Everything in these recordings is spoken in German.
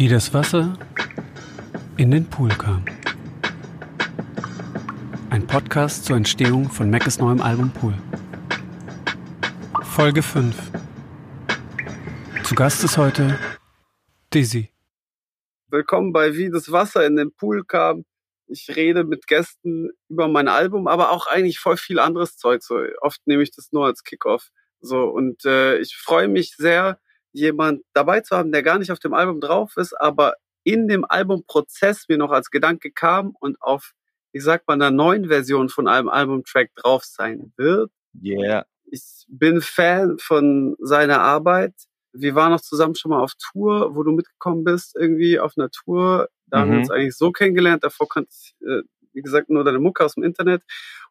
Wie das Wasser in den Pool kam. Ein Podcast zur Entstehung von Mackes neuem Album Pool. Folge 5. Zu Gast ist heute Dizzy. Willkommen bei Wie das Wasser in den Pool kam. Ich rede mit Gästen über mein Album, aber auch eigentlich voll viel anderes Zeug. So oft nehme ich das nur als Kickoff. So und äh, ich freue mich sehr, jemand dabei zu haben, der gar nicht auf dem Album drauf ist, aber in dem Albumprozess mir noch als Gedanke kam und auf, ich sag mal, einer neuen Version von einem Albumtrack drauf sein wird. Yeah. Ich bin Fan von seiner Arbeit. Wir waren auch zusammen schon mal auf Tour, wo du mitgekommen bist, irgendwie auf einer Tour. Da mhm. haben wir Mhm. uns eigentlich so kennengelernt. Davor kannte ich, äh, wie gesagt, nur deine Mucke aus dem Internet.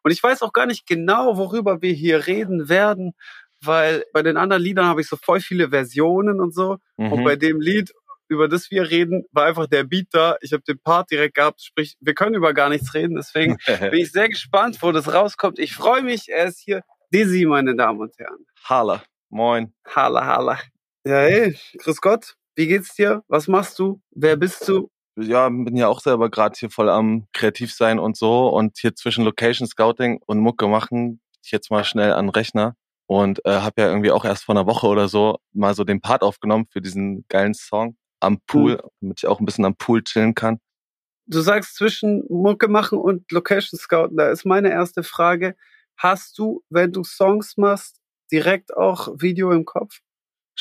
Und ich weiß auch gar nicht genau, worüber wir hier reden werden, weil bei den anderen Liedern habe ich so voll viele Versionen und so. Und Mhm. bei dem Lied, über das wir reden, war einfach der Beat da. Ich habe den Part direkt gehabt, sprich, wir können über gar nichts reden. Deswegen bin ich sehr gespannt, wo das rauskommt. Ich freue mich, er ist hier. Dizzy, meine Damen und Herren. Halle. Moin. Halla, halla. Ja, hey, grüß Gott. Wie geht's dir? Was machst du? Wer bist du? Ja, bin ja auch selber gerade hier voll am kreativ sein und so und hier zwischen Location Scouting und Mucke machen ich jetzt mal schnell an den Rechner und äh, habe ja irgendwie auch erst vor einer Woche oder so mal so den Part aufgenommen für diesen geilen Song am Pool, damit ich auch ein bisschen am Pool chillen kann. Du sagst zwischen Mucke machen und Location Scouten. Da ist meine erste Frage. Hast du, wenn du Songs machst, direkt auch Video im Kopf?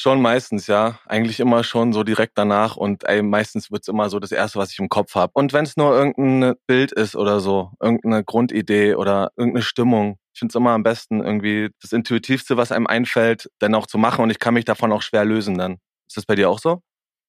Schon meistens, ja. Eigentlich immer schon so direkt danach und ey, meistens wird's immer so das Erste, was ich im Kopf habe. Und wenn es nur irgendein Bild ist oder so, irgendeine Grundidee oder irgendeine Stimmung, ich finde es immer am besten irgendwie das Intuitivste, was einem einfällt, dann auch zu machen und ich kann mich davon auch schwer lösen dann. Ist das bei dir auch so?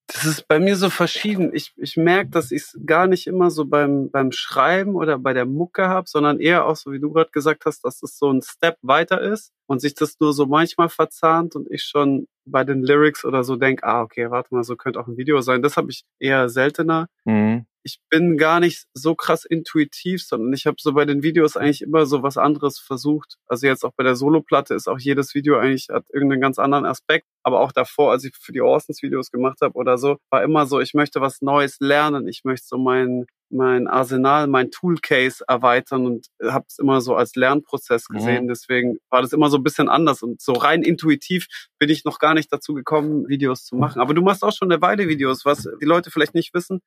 Das ist bei mir so verschieden. Ich, ich merke, dass ich es gar nicht immer so beim, beim Schreiben oder bei der Mucke habe, sondern eher auch so, wie du gerade gesagt hast, dass es so ein Step weiter ist und sich das nur so manchmal verzahnt und ich schon bei den Lyrics oder so denk, ah, okay, warte mal, so könnte auch ein Video sein. Das habe ich eher seltener. Mhm. Ich bin gar nicht so krass intuitiv, sondern ich habe so bei den Videos eigentlich immer so was anderes versucht. Also jetzt auch bei der Soloplatte ist auch jedes Video eigentlich hat irgendeinen ganz anderen Aspekt. Aber auch davor, als ich für die Orsons Videos gemacht habe oder so, war immer so, ich möchte was Neues lernen. Ich möchte so mein mein Arsenal, mein Toolcase erweitern und habe es immer so als Lernprozess Mhm. gesehen. Deswegen war das immer so ein bisschen anders und so rein intuitiv bin ich noch gar nicht dazu gekommen, Videos zu machen. Aber du machst auch schon eine Weile Videos, was die Leute vielleicht nicht wissen.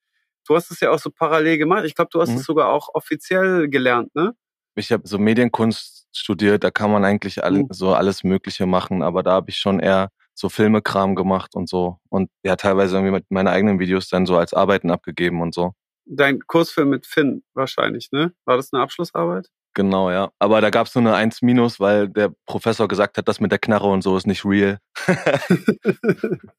Du hast es ja auch so parallel gemacht. Ich glaube, du hast Mhm. es sogar auch offiziell gelernt, ne? Ich habe so Medienkunst studiert, da kann man eigentlich alle, Mhm. so alles Mögliche machen, aber da habe ich schon eher so Filmekram gemacht und so und ja teilweise irgendwie mit meinen eigenen Videos dann so als Arbeiten abgegeben und so. Dein Kursfilm mit Finn wahrscheinlich, ne? War das eine Abschlussarbeit? Genau, ja. Aber da gab's nur eine 1 minus, weil der Professor gesagt hat, das mit der Knarre und so ist nicht real.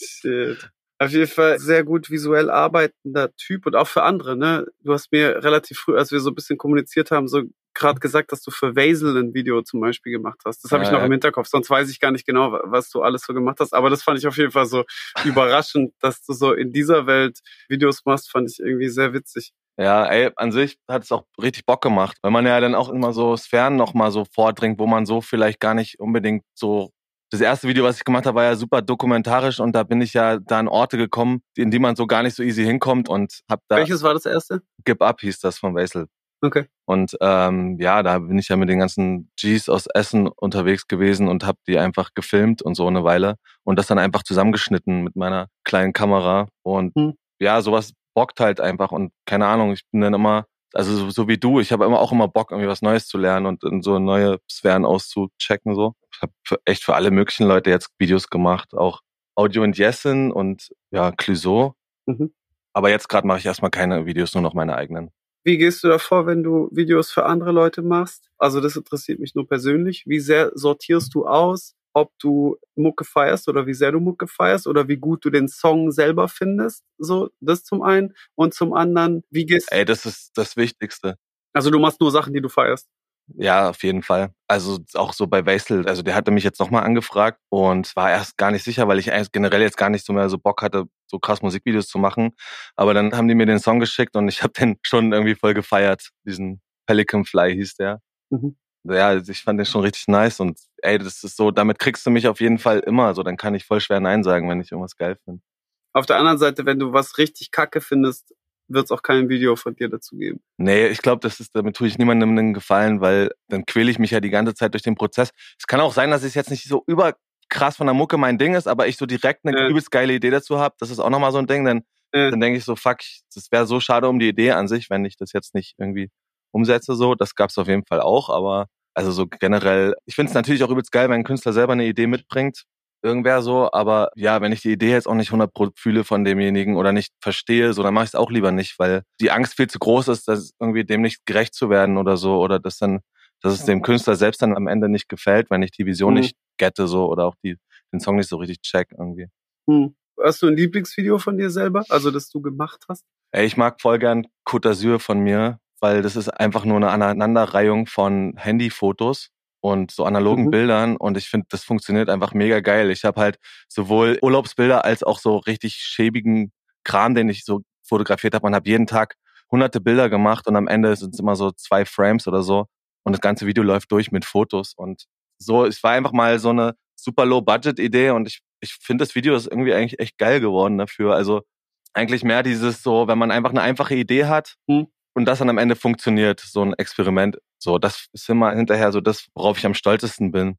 Shit. Auf jeden Fall sehr gut visuell arbeitender Typ und auch für andere, ne? Du hast mir relativ früh, als wir so ein bisschen kommuniziert haben, so gerade gesagt, dass du für Vaisel ein Video zum Beispiel gemacht hast. Das habe ich noch im Hinterkopf, sonst weiß ich gar nicht genau, wa- was du alles so gemacht hast. Aber das fand ich auf jeden Fall so überraschend, dass du so in dieser Welt Videos machst, fand ich irgendwie sehr witzig. Ja, ey, an sich hat es auch richtig Bock gemacht, weil man ja dann auch immer so Sphären nochmal so vordringt, wo man so vielleicht gar nicht unbedingt so. Das erste Video, was ich gemacht habe, war ja super dokumentarisch und da bin ich ja da an Orte gekommen, in die man so gar nicht so easy hinkommt und hab da Welches war das erste? Give Up hieß das von Basil. Okay. Und ähm, ja, da bin ich ja mit den ganzen Gs aus Essen unterwegs gewesen und habe die einfach gefilmt und so eine Weile und das dann einfach zusammengeschnitten mit meiner kleinen Kamera. Und Hm. ja, sowas bockt halt einfach und keine Ahnung, ich bin dann immer, also so, so wie du, ich habe immer auch immer Bock, irgendwie was Neues zu lernen und in so neue Sphären auszuchecken. So. Ich habe echt für alle möglichen Leute jetzt Videos gemacht, auch Audio und Jessen und ja, Clouseau. Mhm. Aber jetzt gerade mache ich erstmal keine Videos, nur noch meine eigenen. Wie gehst du davor, wenn du Videos für andere Leute machst? Also das interessiert mich nur persönlich. Wie sehr sortierst du aus, ob du Mucke feierst oder wie sehr du Mucke feierst oder wie gut du den Song selber findest? So, das zum einen. Und zum anderen, wie gehst Ey, das ist das Wichtigste. Also du machst nur Sachen, die du feierst. Ja, auf jeden Fall. Also auch so bei Basil, also der hatte mich jetzt nochmal angefragt und war erst gar nicht sicher, weil ich generell jetzt gar nicht so mehr so Bock hatte, so krass Musikvideos zu machen. Aber dann haben die mir den Song geschickt und ich habe den schon irgendwie voll gefeiert. Diesen Pelican Fly hieß der. Mhm. Ja, also ich fand den schon richtig nice und ey, das ist so, damit kriegst du mich auf jeden Fall immer. So, dann kann ich voll schwer Nein sagen, wenn ich irgendwas geil finde. Auf der anderen Seite, wenn du was richtig kacke findest, wird es auch kein Video von dir dazu geben. Nee, ich glaube, das ist, damit tue ich niemandem einen Gefallen, weil dann quäle ich mich ja die ganze Zeit durch den Prozess. Es kann auch sein, dass es jetzt nicht so überkrass von der Mucke mein Ding ist, aber ich so direkt eine ja. übelst geile Idee dazu habe. Das ist auch nochmal so ein Ding, denn ja. dann denke ich so, fuck, das wäre so schade um die Idee an sich, wenn ich das jetzt nicht irgendwie umsetze so. Das gab es auf jeden Fall auch, aber also so generell, ich finde es natürlich auch übelst geil, wenn ein Künstler selber eine Idee mitbringt irgendwer so, aber ja, wenn ich die Idee jetzt auch nicht 100 fühle von demjenigen oder nicht verstehe, so, dann mache ich es auch lieber nicht, weil die Angst viel zu groß ist, dass irgendwie dem nicht gerecht zu werden oder so oder dass dann, dass es dem Künstler selbst dann am Ende nicht gefällt, wenn ich die Vision mhm. nicht gette so oder auch die, den Song nicht so richtig check irgendwie. Mhm. Hast du ein Lieblingsvideo von dir selber, also das du gemacht hast? Ey, ich mag voll gern Côte d'Azur von mir, weil das ist einfach nur eine Aneinanderreihung von Handyfotos und so analogen mhm. Bildern und ich finde, das funktioniert einfach mega geil. Ich habe halt sowohl Urlaubsbilder als auch so richtig schäbigen Kram, den ich so fotografiert habe und habe jeden Tag hunderte Bilder gemacht und am Ende sind es immer so zwei Frames oder so und das ganze Video läuft durch mit Fotos und so, es war einfach mal so eine super Low-Budget-Idee und ich, ich finde, das Video ist irgendwie eigentlich echt geil geworden dafür. Also eigentlich mehr dieses so, wenn man einfach eine einfache Idee hat mhm. Und das dann am Ende funktioniert, so ein Experiment so, das ist immer hinterher so das, worauf ich am stolzesten bin.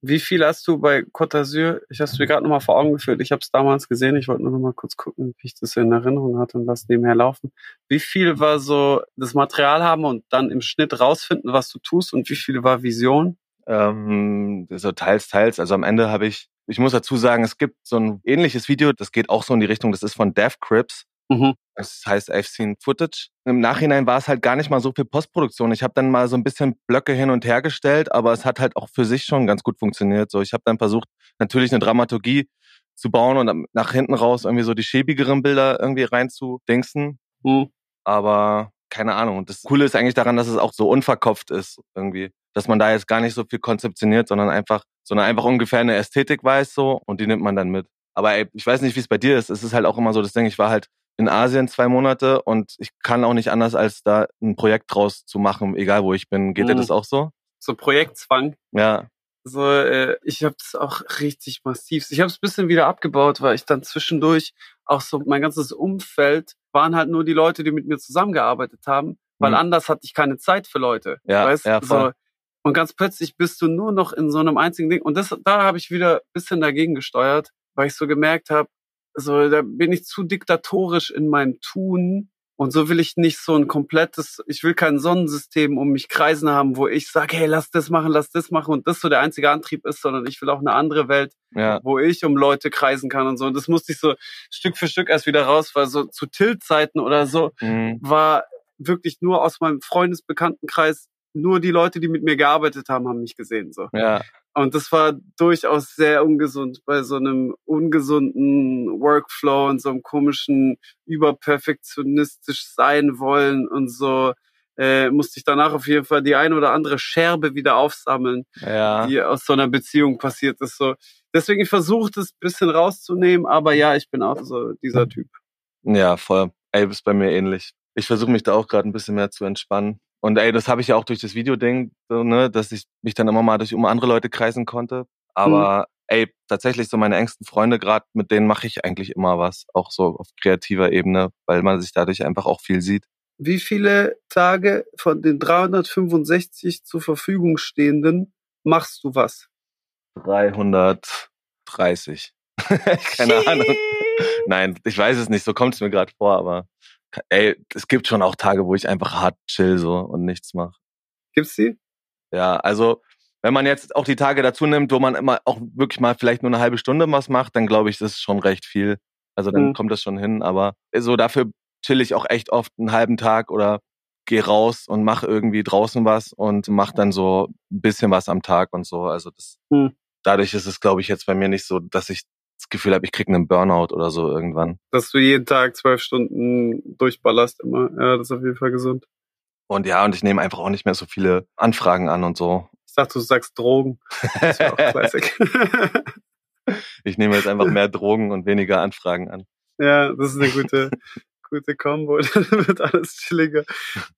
Wie viel hast du bei Côte d'Azur? Ich habe es mir gerade nochmal vor Augen geführt. Ich habe es damals gesehen. Ich wollte nur noch mal kurz gucken, wie ich das in Erinnerung hatte und lass nebenher laufen. Wie viel war so das Material haben und dann im Schnitt rausfinden, was du tust und wie viel war Vision? Ähm, so teils, teils. Also am Ende habe ich, ich muss dazu sagen, es gibt so ein ähnliches Video, das geht auch so in die Richtung, das ist von Death Crips. Mhm. Das heißt I've seen footage. Im Nachhinein war es halt gar nicht mal so viel Postproduktion. Ich habe dann mal so ein bisschen Blöcke hin und her gestellt, aber es hat halt auch für sich schon ganz gut funktioniert. So, ich habe dann versucht, natürlich eine Dramaturgie zu bauen und nach hinten raus irgendwie so die schäbigeren Bilder irgendwie reinzudingsen. Mhm. Aber keine Ahnung. Und das Coole ist eigentlich daran, dass es auch so unverkopft ist irgendwie. Dass man da jetzt gar nicht so viel konzeptioniert, sondern einfach, sondern einfach ungefähr eine Ästhetik weiß so und die nimmt man dann mit. Aber ey, ich weiß nicht, wie es bei dir ist. Es ist halt auch immer so das Ding, ich war halt in Asien zwei Monate und ich kann auch nicht anders, als da ein Projekt draus zu machen, egal wo ich bin. Geht mhm. dir das auch so? So Projektzwang. Ja. So, äh, ich habe das auch richtig massiv. Ich habe es bisschen wieder abgebaut, weil ich dann zwischendurch auch so mein ganzes Umfeld waren halt nur die Leute, die mit mir zusammengearbeitet haben, weil mhm. anders hatte ich keine Zeit für Leute. Ja, weißt? ja voll. So, und ganz plötzlich bist du nur noch in so einem einzigen Ding. Und das, da habe ich wieder bisschen dagegen gesteuert, weil ich so gemerkt habe, so, da bin ich zu diktatorisch in meinem Tun. Und so will ich nicht so ein komplettes, ich will kein Sonnensystem um mich kreisen haben, wo ich sage, hey, lass das machen, lass das machen und das so der einzige Antrieb ist, sondern ich will auch eine andere Welt, ja. wo ich um Leute kreisen kann und so. Und das musste ich so Stück für Stück erst wieder raus, weil so zu Tilt-Zeiten oder so mhm. war wirklich nur aus meinem Freundesbekanntenkreis nur die Leute, die mit mir gearbeitet haben, haben mich gesehen. So. Ja. Und das war durchaus sehr ungesund bei so einem ungesunden Workflow und so einem komischen überperfektionistisch sein wollen und so äh, musste ich danach auf jeden Fall die ein oder andere Scherbe wieder aufsammeln, ja. die aus so einer Beziehung passiert ist. So deswegen ich versuche das bisschen rauszunehmen, aber ja, ich bin auch so dieser Typ. Ja, voll. Ey, bist bei mir ähnlich. Ich versuche mich da auch gerade ein bisschen mehr zu entspannen. Und ey, das habe ich ja auch durch das Video-Ding, so, ne, dass ich mich dann immer mal durch um andere Leute kreisen konnte. Aber mhm. ey, tatsächlich so meine engsten Freunde gerade, mit denen mache ich eigentlich immer was, auch so auf kreativer Ebene, weil man sich dadurch einfach auch viel sieht. Wie viele Tage von den 365 zur Verfügung stehenden machst du was? 330. Keine Ahnung. Nein, ich weiß es nicht, so kommt es mir gerade vor, aber ey, es gibt schon auch Tage, wo ich einfach hart chill so und nichts mache. Gibt's die? Ja, also wenn man jetzt auch die Tage dazu nimmt, wo man immer auch wirklich mal vielleicht nur eine halbe Stunde was macht, dann glaube ich, das ist schon recht viel. Also dann mhm. kommt das schon hin. Aber so dafür chill ich auch echt oft einen halben Tag oder geh raus und mach irgendwie draußen was und mach dann so ein bisschen was am Tag und so. Also das, mhm. dadurch ist es, glaube ich, jetzt bei mir nicht so, dass ich das Gefühl habe, ich kriege einen Burnout oder so irgendwann. Dass du jeden Tag zwölf Stunden durchballerst immer. Ja, das ist auf jeden Fall gesund. Und ja, und ich nehme einfach auch nicht mehr so viele Anfragen an und so. Ich dachte, du sagst Drogen. Das wäre auch Classic. ich nehme jetzt einfach mehr Drogen und weniger Anfragen an. Ja, das ist eine gute, gute Kombo. Dann wird alles chilliger.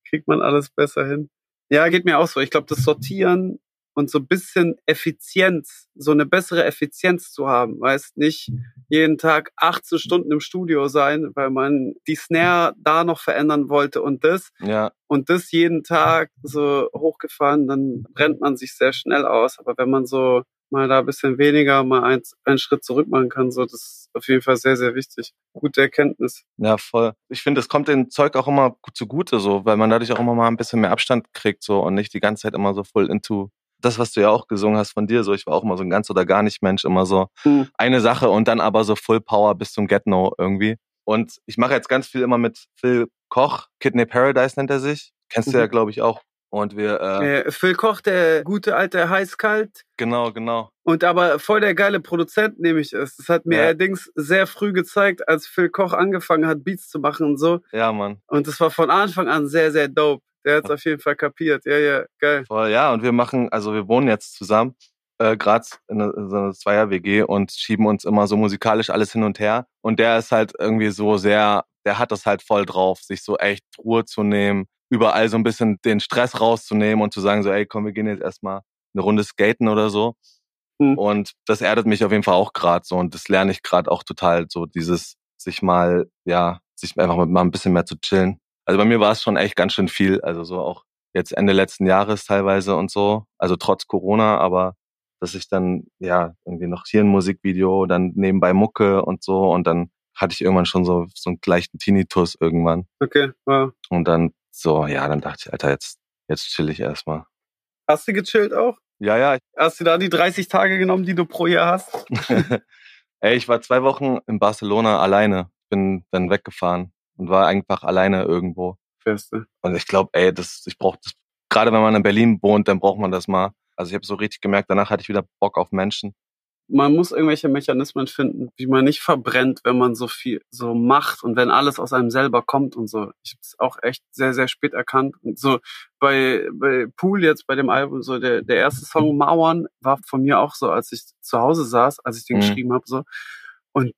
Kriegt man alles besser hin. Ja, geht mir auch so. Ich glaube, das Sortieren und so ein bisschen Effizienz, so eine bessere Effizienz zu haben. Weißt nicht jeden Tag 18 Stunden im Studio sein, weil man die Snare da noch verändern wollte und das. Ja. Und das jeden Tag so hochgefahren, dann brennt man sich sehr schnell aus. Aber wenn man so mal da ein bisschen weniger, mal ein, einen Schritt zurück machen kann, so das ist auf jeden Fall sehr, sehr wichtig. Gute Erkenntnis. Ja, voll. Ich finde, es kommt dem Zeug auch immer zugute, so, weil man dadurch auch immer mal ein bisschen mehr Abstand kriegt, so und nicht die ganze Zeit immer so voll into das, was du ja auch gesungen hast von dir, so ich war auch immer so ein ganz oder gar nicht Mensch, immer so hm. eine Sache und dann aber so Full Power bis zum Get No irgendwie. Und ich mache jetzt ganz viel immer mit Phil Koch, Kidney Paradise nennt er sich. Kennst mhm. du ja, mhm. glaube ich, auch. Und wir. Äh, äh, Phil Koch, der gute alte Heißkalt. Genau, genau. Und aber voll der geile Produzent, nehme ich es. Das hat mir ja. allerdings sehr früh gezeigt, als Phil Koch angefangen hat, Beats zu machen und so. Ja, Mann. Und das war von Anfang an sehr, sehr dope. Der hat es auf jeden Fall kapiert. Ja, ja, geil. Voll, ja, und wir machen, also wir wohnen jetzt zusammen, äh, gerade in, in so einer Zweier-WG und schieben uns immer so musikalisch alles hin und her. Und der ist halt irgendwie so sehr, der hat das halt voll drauf, sich so echt Ruhe zu nehmen, überall so ein bisschen den Stress rauszunehmen und zu sagen so, ey, komm, wir gehen jetzt erstmal eine Runde skaten oder so. Mhm. Und das erdet mich auf jeden Fall auch gerade so und das lerne ich gerade auch total so dieses sich mal ja sich einfach mal ein bisschen mehr zu chillen also bei mir war es schon echt ganz schön viel. Also so auch jetzt Ende letzten Jahres teilweise und so. Also trotz Corona, aber dass ich dann ja irgendwie noch hier ein Musikvideo, dann nebenbei Mucke und so und dann hatte ich irgendwann schon so so einen leichten Tinnitus irgendwann. Okay, wow. Und dann so, ja, dann dachte ich, Alter, jetzt jetzt chill ich erstmal. Hast du gechillt auch? Ja, ja. Hast du da die 30 Tage genommen, die du pro Jahr hast? ey, ich war zwei Wochen in Barcelona alleine, bin dann weggefahren und war einfach alleine irgendwo. Feste. Und ich glaube, ey, das, ich brauche das, gerade wenn man in Berlin wohnt, dann braucht man das mal. Also ich habe so richtig gemerkt, danach hatte ich wieder Bock auf Menschen. Man muss irgendwelche Mechanismen finden, wie man nicht verbrennt, wenn man so viel so macht und wenn alles aus einem selber kommt und so. Ich habe es auch echt sehr, sehr spät erkannt. Und so bei, bei Pool jetzt, bei dem Album, so der, der erste Song Mauern war von mir auch so, als ich zu Hause saß, als ich den mhm. geschrieben habe, so. Und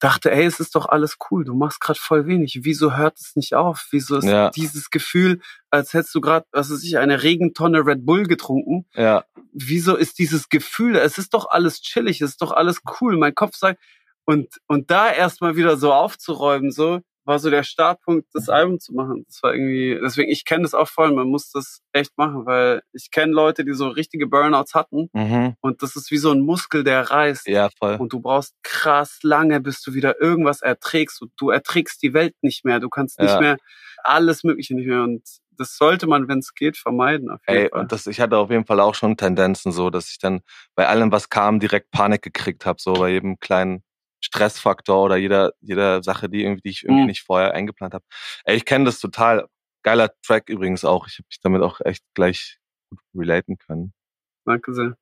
dachte, ey, es ist doch alles cool, du machst gerade voll wenig. Wieso hört es nicht auf? Wieso ist ja. dieses Gefühl, als hättest du gerade, was weiß ich, eine Regentonne Red Bull getrunken? Ja. Wieso ist dieses Gefühl, es ist doch alles chillig, es ist doch alles cool. Mein Kopf sagt, und, und da erstmal wieder so aufzuräumen, so, war so der Startpunkt, das Album zu machen. Das war irgendwie, deswegen, ich kenne das auch voll, man muss das echt machen, weil ich kenne Leute, die so richtige Burnouts hatten mhm. und das ist wie so ein Muskel, der reißt. Ja, voll. Und du brauchst krass lange, bis du wieder irgendwas erträgst. Und du erträgst die Welt nicht mehr, du kannst nicht ja. mehr alles Mögliche nicht mehr und das sollte man, wenn es geht, vermeiden. Ey, Fall. und das, ich hatte auf jeden Fall auch schon Tendenzen so, dass ich dann bei allem, was kam, direkt Panik gekriegt habe, so bei jedem kleinen Stressfaktor oder jeder, jeder Sache, die irgendwie, die ich irgendwie mhm. nicht vorher eingeplant habe. Ey, ich kenne das total. Geiler Track übrigens auch. Ich habe mich damit auch echt gleich gut relaten können. Danke sehr.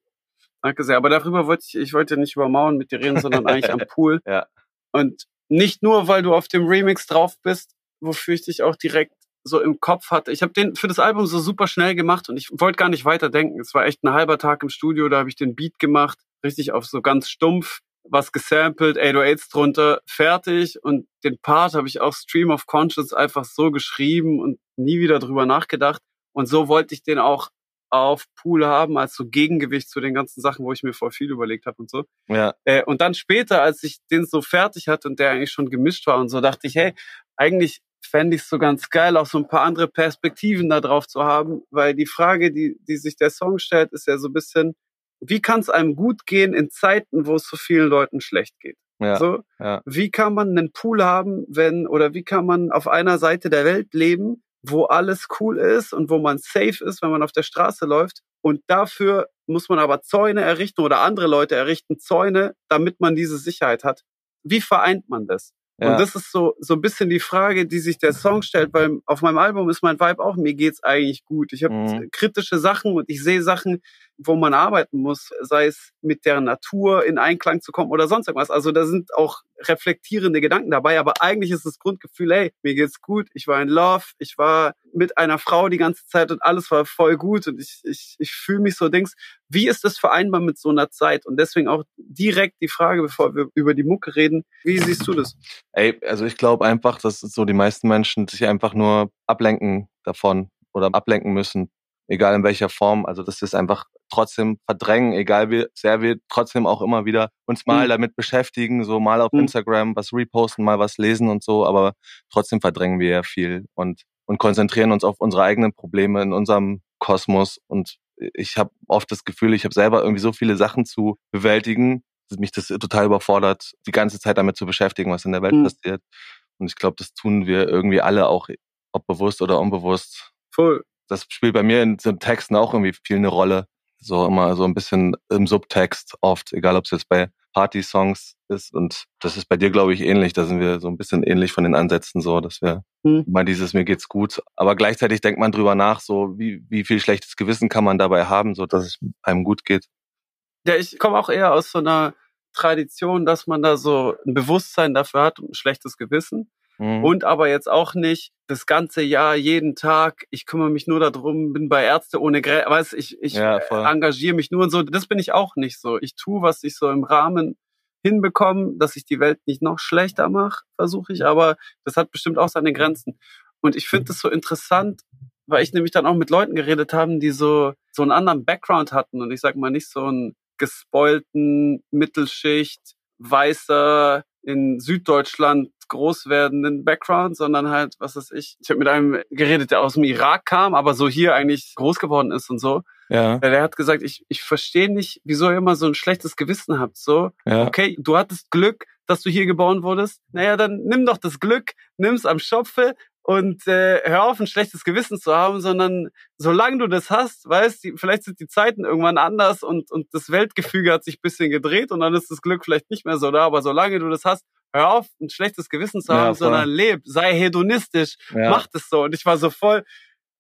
Danke sehr. Aber darüber wollte ich, ich wollte nicht über Mauern mit dir reden, sondern eigentlich am Pool. Ja. Und nicht nur, weil du auf dem Remix drauf bist, wofür ich dich auch direkt so im Kopf hatte. Ich habe den für das Album so super schnell gemacht und ich wollte gar nicht weiter denken. Es war echt ein halber Tag im Studio, da habe ich den Beat gemacht, richtig auf so ganz stumpf was gesampelt, 808s drunter, fertig. Und den Part habe ich auch Stream of Conscious einfach so geschrieben und nie wieder drüber nachgedacht. Und so wollte ich den auch auf Pool haben als so Gegengewicht zu den ganzen Sachen, wo ich mir vor viel überlegt habe und so. Ja. Äh, und dann später, als ich den so fertig hatte und der eigentlich schon gemischt war und so, dachte ich, hey, eigentlich fände ich es so ganz geil, auch so ein paar andere Perspektiven da drauf zu haben, weil die Frage, die, die sich der Song stellt, ist ja so ein bisschen, wie kann es einem gut gehen in Zeiten, wo es so vielen Leuten schlecht geht? Ja, so, ja. wie kann man einen Pool haben, wenn oder wie kann man auf einer Seite der Welt leben, wo alles cool ist und wo man safe ist, wenn man auf der Straße läuft und dafür muss man aber Zäune errichten oder andere Leute errichten Zäune, damit man diese Sicherheit hat. Wie vereint man das? Ja. Und das ist so, so ein bisschen die Frage, die sich der Song stellt, weil auf meinem Album ist mein Vibe auch, mir geht's eigentlich gut. Ich habe mhm. kritische Sachen und ich sehe Sachen, wo man arbeiten muss, sei es mit der Natur in Einklang zu kommen oder sonst irgendwas. Also da sind auch reflektierende Gedanken dabei, aber eigentlich ist das Grundgefühl, hey, mir geht's gut, ich war in Love, ich war mit einer Frau die ganze Zeit und alles war voll gut und ich, ich, ich fühle mich so Dings. Wie ist das vereinbar mit so einer Zeit? Und deswegen auch direkt die Frage, bevor wir über die Mucke reden, wie siehst du das? Ey, also ich glaube einfach, dass so die meisten Menschen sich einfach nur ablenken davon oder ablenken müssen, egal in welcher Form. Also das ist einfach trotzdem verdrängen, egal wie sehr wir trotzdem auch immer wieder uns mal mhm. damit beschäftigen, so mal auf mhm. Instagram was reposten, mal was lesen und so, aber trotzdem verdrängen wir ja viel und, und konzentrieren uns auf unsere eigenen Probleme in unserem Kosmos und ich habe oft das Gefühl, ich habe selber irgendwie so viele Sachen zu bewältigen, dass mich das total überfordert, die ganze Zeit damit zu beschäftigen, was in der Welt mhm. passiert. Und ich glaube, das tun wir irgendwie alle auch, ob bewusst oder unbewusst. Voll. Das spielt bei mir in den Texten auch irgendwie viel eine Rolle. So immer so ein bisschen im Subtext oft, egal ob es jetzt bei Party-Songs ist. Und das ist bei dir, glaube ich, ähnlich. Da sind wir so ein bisschen ähnlich von den Ansätzen so, dass wir hm. mal dieses mir geht's gut. Aber gleichzeitig denkt man drüber nach, so wie, wie viel schlechtes Gewissen kann man dabei haben, so dass es einem gut geht. Ja, ich komme auch eher aus so einer Tradition, dass man da so ein Bewusstsein dafür hat und ein schlechtes Gewissen. Mhm. Und aber jetzt auch nicht das ganze Jahr, jeden Tag, ich kümmere mich nur darum, bin bei Ärzte ohne Grenzen, weiß ich, ich ja, engagiere mich nur und so. Das bin ich auch nicht so. Ich tue, was ich so im Rahmen hinbekomme, dass ich die Welt nicht noch schlechter mache, versuche ich, aber das hat bestimmt auch seine Grenzen. Und ich finde das so interessant, weil ich nämlich dann auch mit Leuten geredet haben, die so, so einen anderen Background hatten und ich sag mal nicht so einen gespoilten Mittelschicht, weißer, in Süddeutschland groß werdenden Background, sondern halt, was weiß ich, ich habe mit einem geredet, der aus dem Irak kam, aber so hier eigentlich groß geworden ist und so. Ja. Der hat gesagt, ich, ich verstehe nicht, wieso ihr immer so ein schlechtes Gewissen habt. So, ja. okay, du hattest Glück, dass du hier geboren wurdest. Naja, dann nimm doch das Glück, nimm's am Schopfe und äh, hör auf, ein schlechtes Gewissen zu haben, sondern solange du das hast, weißt, die, vielleicht sind die Zeiten irgendwann anders und, und das Weltgefüge hat sich bisschen gedreht und dann ist das Glück vielleicht nicht mehr so da, aber solange du das hast, hör auf, ein schlechtes Gewissen zu haben, ja, sondern leb, sei hedonistisch, ja. mach das so. Und ich war so voll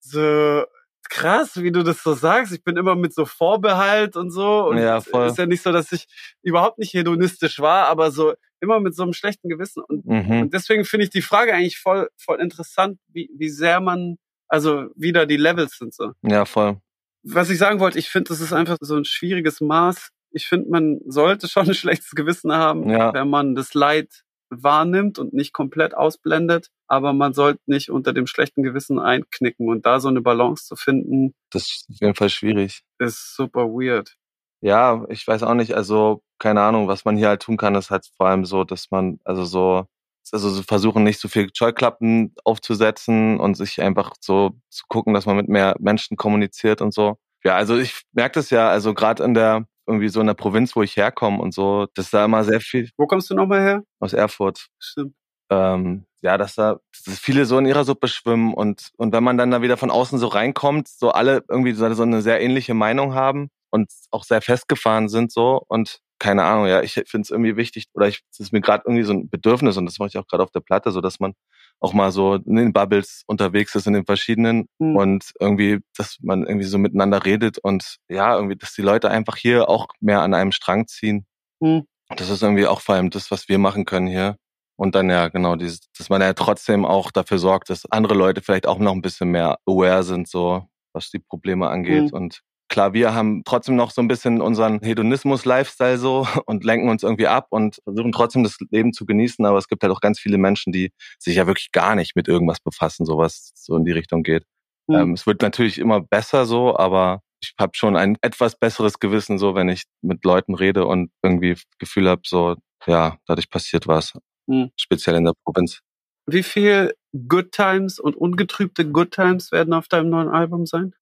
so krass, wie du das so sagst. Ich bin immer mit so Vorbehalt und so. Und ja, voll. ist ja nicht so, dass ich überhaupt nicht hedonistisch war, aber so immer mit so einem schlechten Gewissen. Und, mhm. und deswegen finde ich die Frage eigentlich voll, voll interessant, wie, wie sehr man, also wieder die Levels sind so. Ja, voll. Was ich sagen wollte, ich finde, das ist einfach so ein schwieriges Maß. Ich finde, man sollte schon ein schlechtes Gewissen haben, ja. wenn man das Leid wahrnimmt und nicht komplett ausblendet, aber man sollte nicht unter dem schlechten Gewissen einknicken und da so eine Balance zu finden. Das ist auf jeden Fall schwierig. Ist super weird. Ja, ich weiß auch nicht, also keine Ahnung, was man hier halt tun kann, ist halt vor allem so, dass man, also so, also so versuchen nicht so viel Scheuklappen aufzusetzen und sich einfach so zu gucken, dass man mit mehr Menschen kommuniziert und so. Ja, also ich merke das ja, also gerade in der, irgendwie so in der Provinz, wo ich herkomme und so, dass da immer sehr viel. Wo kommst du nochmal her? Aus Erfurt. Stimmt. Ähm, ja, dass da dass viele so in ihrer Suppe schwimmen und, und wenn man dann da wieder von außen so reinkommt, so alle irgendwie so eine sehr ähnliche Meinung haben und auch sehr festgefahren sind so und keine Ahnung, ja, ich finde es irgendwie wichtig oder ich es ist mir gerade irgendwie so ein Bedürfnis und das mache ich auch gerade auf der Platte, so dass man auch mal so in den Bubbles unterwegs ist in den verschiedenen mhm. und irgendwie, dass man irgendwie so miteinander redet und ja, irgendwie, dass die Leute einfach hier auch mehr an einem Strang ziehen. Mhm. Das ist irgendwie auch vor allem das, was wir machen können hier. Und dann ja, genau, dieses, dass man ja trotzdem auch dafür sorgt, dass andere Leute vielleicht auch noch ein bisschen mehr aware sind, so was die Probleme angeht. Mhm. Und klar, wir haben trotzdem noch so ein bisschen unseren Hedonismus-Lifestyle so und lenken uns irgendwie ab und versuchen trotzdem das Leben zu genießen. Aber es gibt halt auch ganz viele Menschen, die sich ja wirklich gar nicht mit irgendwas befassen, so was so in die Richtung geht. Mhm. Ähm, es wird natürlich immer besser so, aber ich habe schon ein etwas besseres Gewissen, so wenn ich mit Leuten rede und irgendwie Gefühl habe, so ja, dadurch passiert was, mhm. speziell in der Provinz. Wie viel Good Times und ungetrübte Good Times werden auf deinem neuen Album sein?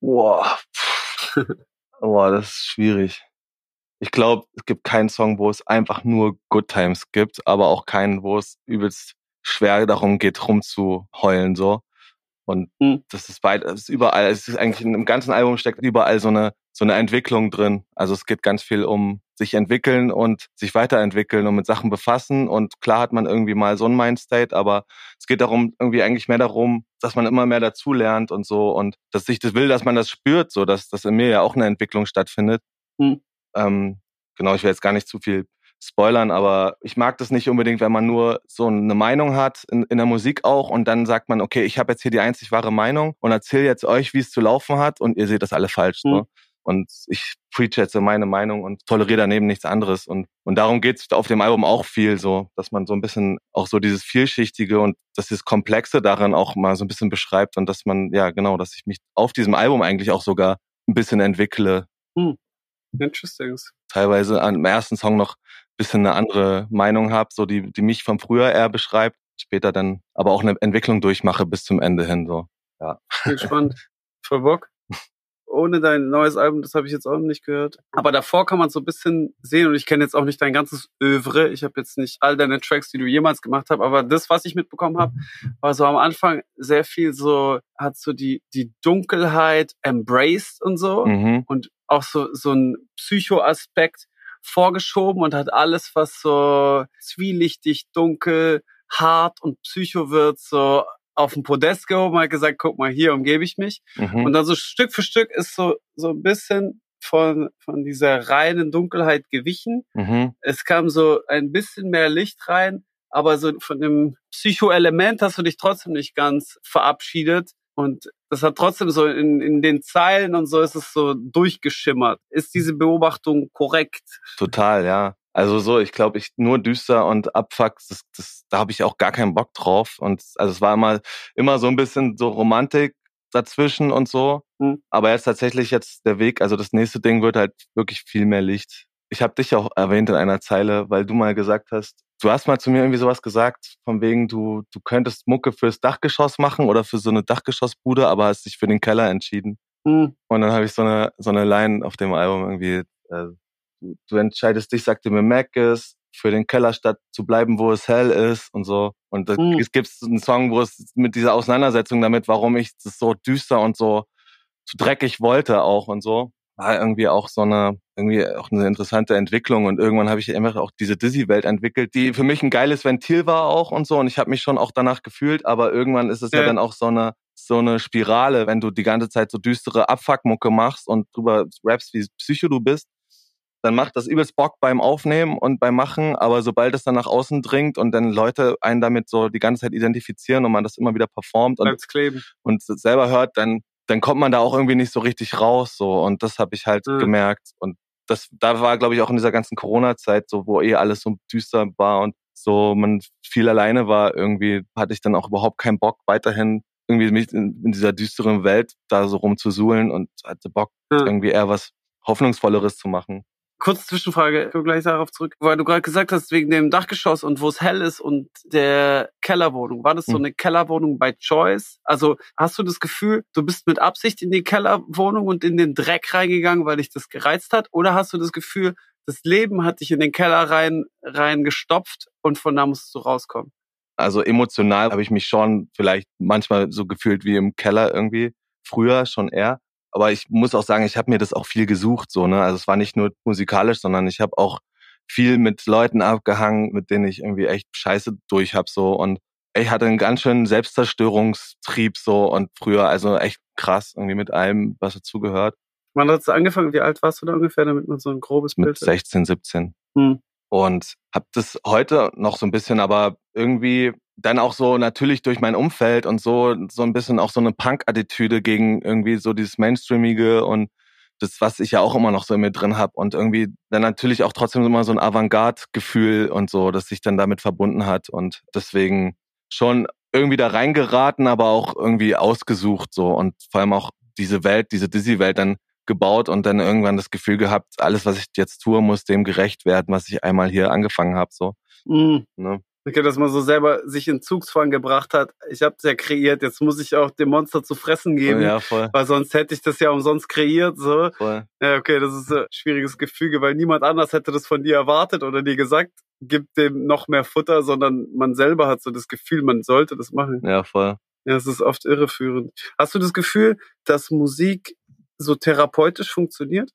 Boah, Boah, das ist schwierig. Ich glaube, es gibt keinen Song, wo es einfach nur Good Times gibt, aber auch keinen, wo es übelst schwer darum geht, rumzuheulen so. Und mhm. das ist ist überall, es ist eigentlich dem ganzen Album steckt überall so eine so eine Entwicklung drin. Also es geht ganz viel um sich entwickeln und sich weiterentwickeln und mit Sachen befassen. Und klar hat man irgendwie mal so ein Mindstate, aber es geht darum, irgendwie eigentlich mehr darum, dass man immer mehr dazulernt und so und dass ich das will, dass man das spürt, so dass, dass in mir ja auch eine Entwicklung stattfindet. Mhm. Ähm, genau, ich will jetzt gar nicht zu viel spoilern, aber ich mag das nicht unbedingt, wenn man nur so eine Meinung hat, in, in der Musik auch, und dann sagt man, okay, ich habe jetzt hier die einzig wahre Meinung und erzähle jetzt euch, wie es zu laufen hat und ihr seht das alle falsch. Mhm. So. Und ich preach jetzt meine Meinung und toleriere daneben nichts anderes. Und, und darum geht's auf dem Album auch viel so, dass man so ein bisschen auch so dieses Vielschichtige und das ist Komplexe darin auch mal so ein bisschen beschreibt und dass man, ja genau, dass ich mich auf diesem Album eigentlich auch sogar ein bisschen entwickle Hm. Interesting. Teilweise am ersten Song noch bisschen eine andere Meinung habe, so die, die mich von früher eher beschreibt, später dann aber auch eine Entwicklung durchmache bis zum Ende hin. So. Ja. Bin gespannt. Voll Bock ohne dein neues Album, das habe ich jetzt auch noch nicht gehört. Aber davor kann man so ein bisschen sehen und ich kenne jetzt auch nicht dein ganzes Övre. Ich habe jetzt nicht all deine Tracks, die du jemals gemacht hast, aber das, was ich mitbekommen habe, war so am Anfang sehr viel so, hat so die, die Dunkelheit embraced und so Mhm. und auch so, so ein Psycho-Aspekt vorgeschoben und hat alles, was so zwielichtig, dunkel, hart und psycho wird, so auf den Podest gehoben, hat gesagt, guck mal, hier umgebe ich mich. Mhm. Und dann so Stück für Stück ist so, so ein bisschen von, von dieser reinen Dunkelheit gewichen. Mhm. Es kam so ein bisschen mehr Licht rein, aber so von dem Psychoelement hast du dich trotzdem nicht ganz verabschiedet. Und das hat trotzdem so in, in den Zeilen und so ist es so durchgeschimmert. Ist diese Beobachtung korrekt? Total, ja. Also so, ich glaube, ich nur düster und Abfuck, das, das, da habe ich auch gar keinen Bock drauf. Und also es war immer, immer so ein bisschen so Romantik dazwischen und so. Mhm. Aber jetzt tatsächlich jetzt der Weg, also das nächste Ding wird halt wirklich viel mehr Licht. Ich habe dich auch erwähnt in einer Zeile, weil du mal gesagt hast, du hast mal zu mir irgendwie sowas gesagt, von wegen du, du könntest Mucke fürs Dachgeschoss machen oder für so eine Dachgeschossbude, aber hast dich für den Keller entschieden. Hm. Und dann habe ich so eine, so eine Line auf dem Album irgendwie, äh, du, entscheidest dich, sagte mir Mac ist, für den Keller statt zu bleiben, wo es hell ist und so. Und Mhm. es gibt einen Song, wo es mit dieser Auseinandersetzung damit, warum ich das so düster und so, so dreckig wollte auch und so, war irgendwie auch so eine, irgendwie auch eine interessante Entwicklung. Und irgendwann habe ich einfach auch diese Dizzy-Welt entwickelt, die für mich ein geiles Ventil war auch und so. Und ich habe mich schon auch danach gefühlt, aber irgendwann ist es ja, Ja. dann auch so eine, so eine Spirale, wenn du die ganze Zeit so düstere Abfuckmucke machst und drüber rappst, wie Psycho du bist, dann macht das übelst Bock beim Aufnehmen und beim Machen, aber sobald es dann nach außen dringt und dann Leute einen damit so die ganze Zeit identifizieren und man das immer wieder performt und, und selber hört, dann, dann kommt man da auch irgendwie nicht so richtig raus so und das habe ich halt Mhm. gemerkt und das, da war, glaube ich, auch in dieser ganzen Corona-Zeit, so wo eh alles so düster war und so man viel alleine war, irgendwie hatte ich dann auch überhaupt keinen Bock, weiterhin irgendwie mich in, in dieser düsteren Welt da so rumzusuhlen und hatte Bock, Ja. irgendwie eher was Hoffnungsvolleres zu machen. Kurze Zwischenfrage, ich komme gleich darauf zurück, weil du gerade gesagt hast, wegen dem Dachgeschoss und wo es hell ist und der Kellerwohnung. War das so Hm. eine Kellerwohnung by Choice? Also hast du das Gefühl, du bist mit Absicht in die Kellerwohnung und in den Dreck reingegangen, weil dich das gereizt hat? Oder hast du das Gefühl, das Leben hat dich in den Keller rein, rein gestopft und von da musst du rauskommen? Also emotional habe ich mich schon vielleicht manchmal so gefühlt wie im Keller irgendwie. Früher schon eher. Aber ich muss auch sagen, ich habe mir das auch viel gesucht, so, ne? Also es war nicht nur musikalisch, sondern ich habe auch viel mit Leuten abgehangen, mit denen ich irgendwie echt Scheiße durch hab so. Und ich hatte einen ganz schönen Selbstzerstörungstrieb so und früher, also echt krass, irgendwie mit allem, was dazugehört. Wann hast du angefangen? Wie alt warst du da ungefähr, damit man so ein grobes Mit Bild hat? 16, 17. Hm. und habe das heute noch so ein bisschen, aber irgendwie dann auch so natürlich durch mein Umfeld und so so ein bisschen auch so eine Punk-Attitüde gegen irgendwie so dieses Mainstreamige und das, was ich ja auch immer noch so in mir drin habe und irgendwie dann natürlich auch trotzdem immer so ein Avantgarde-Gefühl und so, das sich dann damit verbunden hat und deswegen schon irgendwie da reingeraten, aber auch irgendwie ausgesucht so und vor allem auch diese Welt, diese Dizzy-Welt dann gebaut und dann irgendwann das Gefühl gehabt, alles, was ich jetzt tue, muss dem gerecht werden, was ich einmal hier angefangen habe. So, Hm. ne? Okay, dass man so selber sich in Zugzwang gebracht hat. Ich habe es ja kreiert, jetzt muss ich auch dem Monster zu fressen geben, Ja, voll, weil sonst hätte ich das ja umsonst kreiert. So. voll. Ja, okay, das ist ein schwieriges Gefüge, weil niemand anders hätte das von dir erwartet oder dir gesagt, gib dem noch mehr Futter, sondern man selber hat so das Gefühl, man sollte das machen. Ja, voll. Ja, es ist oft irreführend. Hast du das Gefühl, dass Musik so therapeutisch funktioniert?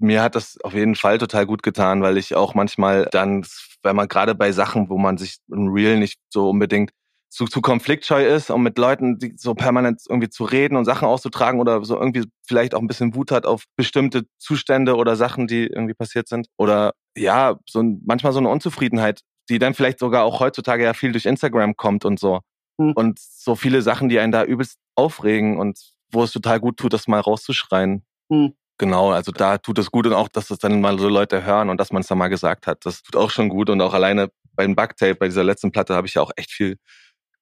Mir hat das auf jeden Fall total gut getan, weil ich auch manchmal dann, wenn man gerade bei Sachen, wo man sich im Real nicht so unbedingt zu, zu konfliktscheu ist, um mit Leuten die so permanent irgendwie zu reden und Sachen auszutragen oder so irgendwie vielleicht auch ein bisschen Wut hat auf bestimmte Zustände oder Sachen, die irgendwie passiert sind. Oder ja, so ein, manchmal so eine Unzufriedenheit, die dann vielleicht sogar auch heutzutage ja viel durch Instagram kommt und so. Hm. Und so viele Sachen, die einen da übelst aufregen und wo es total gut tut, das mal rauszuschreien. Hm. Genau, also da tut es gut und auch, dass das dann mal so Leute hören und dass man es dann mal gesagt hat. Das tut auch schon gut und auch alleine beim Bugtape, bei dieser letzten Platte, habe ich ja auch echt viel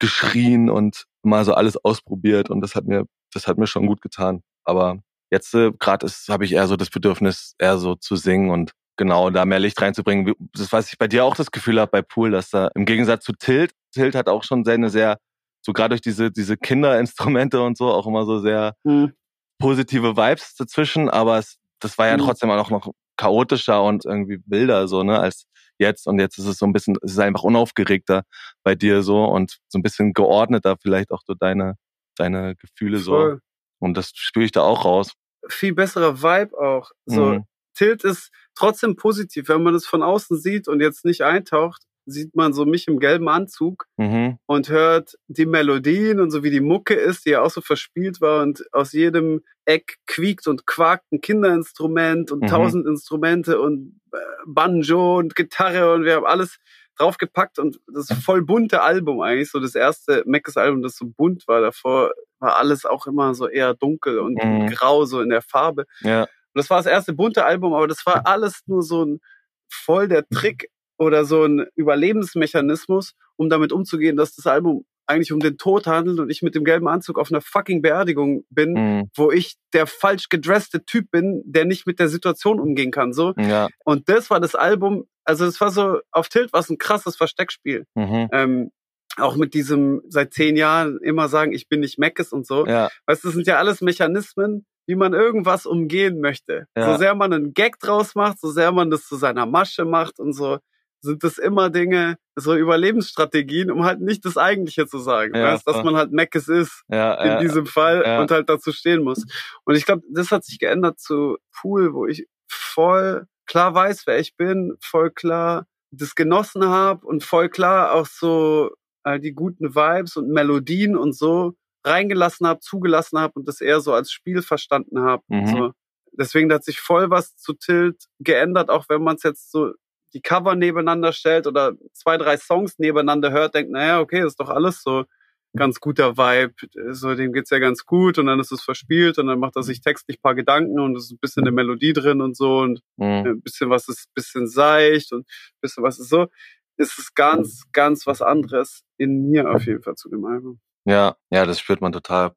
geschrien und mal so alles ausprobiert und das hat mir, das hat mir schon gut getan. Aber Jetzt äh, gerade habe ich eher so das Bedürfnis, eher so zu singen und genau da mehr Licht reinzubringen. Das, was ich bei dir auch das Gefühl habe bei Pool, dass da im Gegensatz zu Tilt, Tilt hat auch schon seine sehr, so gerade durch diese, diese Kinderinstrumente und so, auch immer so sehr mhm. Positive Vibes dazwischen, aber es, das war ja mhm. trotzdem auch noch chaotischer und irgendwie wilder, so, ne, als jetzt. Und jetzt ist es so ein bisschen, es ist einfach unaufgeregter bei dir so und so ein bisschen geordneter vielleicht auch so deine, deine Gefühle Voll. so. Und das spüre ich da auch raus. Viel besserer Vibe auch. So, mhm. Tilt ist trotzdem positiv, wenn man es von außen sieht und jetzt nicht eintaucht, sieht man so mich im gelben Anzug mhm. und hört die Melodien und so wie die Mucke ist, die ja auch so verspielt war und aus jedem Eck quiekt und quakt ein Kinderinstrument und mhm. tausend Instrumente und äh, Banjo und Gitarre und wir haben alles draufgepackt und das voll bunte Album eigentlich, so das erste Meckes Album, das so bunt war. Davor war alles auch immer so eher dunkel und mhm. grau so in der Farbe. Ja. Und das war das erste bunte Album, aber das war alles nur so ein voll der Trick oder so ein Überlebensmechanismus, um damit umzugehen, dass das Album eigentlich um den Tod handelt und ich mit dem gelben Anzug auf einer fucking Beerdigung bin, mhm. wo ich der falsch gedresste Typ bin, der nicht mit der Situation umgehen kann. So. Ja. Und das war das Album, also es war so, auf Tilt war es ein krasses Versteckspiel. Mhm. Ähm, auch mit diesem seit zehn Jahren immer sagen, ich bin nicht Meckes und so. Ja. Weißt du, das sind ja alles Mechanismen, wie man irgendwas umgehen möchte. Ja. So sehr man einen Gag draus macht, so sehr man das zu seiner Masche macht und so, sind das immer Dinge, so Überlebensstrategien, um halt nicht das Eigentliche zu sagen. Ja, weißt, dass man halt Meckes ist ja, in ja, diesem Fall und halt dazu stehen muss. Und ich glaube, das hat sich geändert zu Pool, wo ich voll klar weiß, wer ich bin, voll klar das genossen habe und voll klar auch so all die guten Vibes und Melodien und so reingelassen habe, zugelassen habe und das eher so als Spiel verstanden habe. Mhm. So. Deswegen hat sich voll was zu Tilt geändert, auch wenn man es jetzt so die Cover nebeneinander stellt oder zwei, drei Songs nebeneinander hört, denkt, naja, okay, ist doch alles so ganz guter Vibe, so dem geht's ja ganz gut und dann ist es verspielt und dann macht er sich textlich paar Gedanken und es ist ein bisschen eine Melodie drin und so und mhm. ein bisschen was ist ein bisschen seicht und ein bisschen was ist so. Ist es ganz, ganz was anderes in mir auf jeden Fall zu dem Album. Ja, ja, das spürt man total.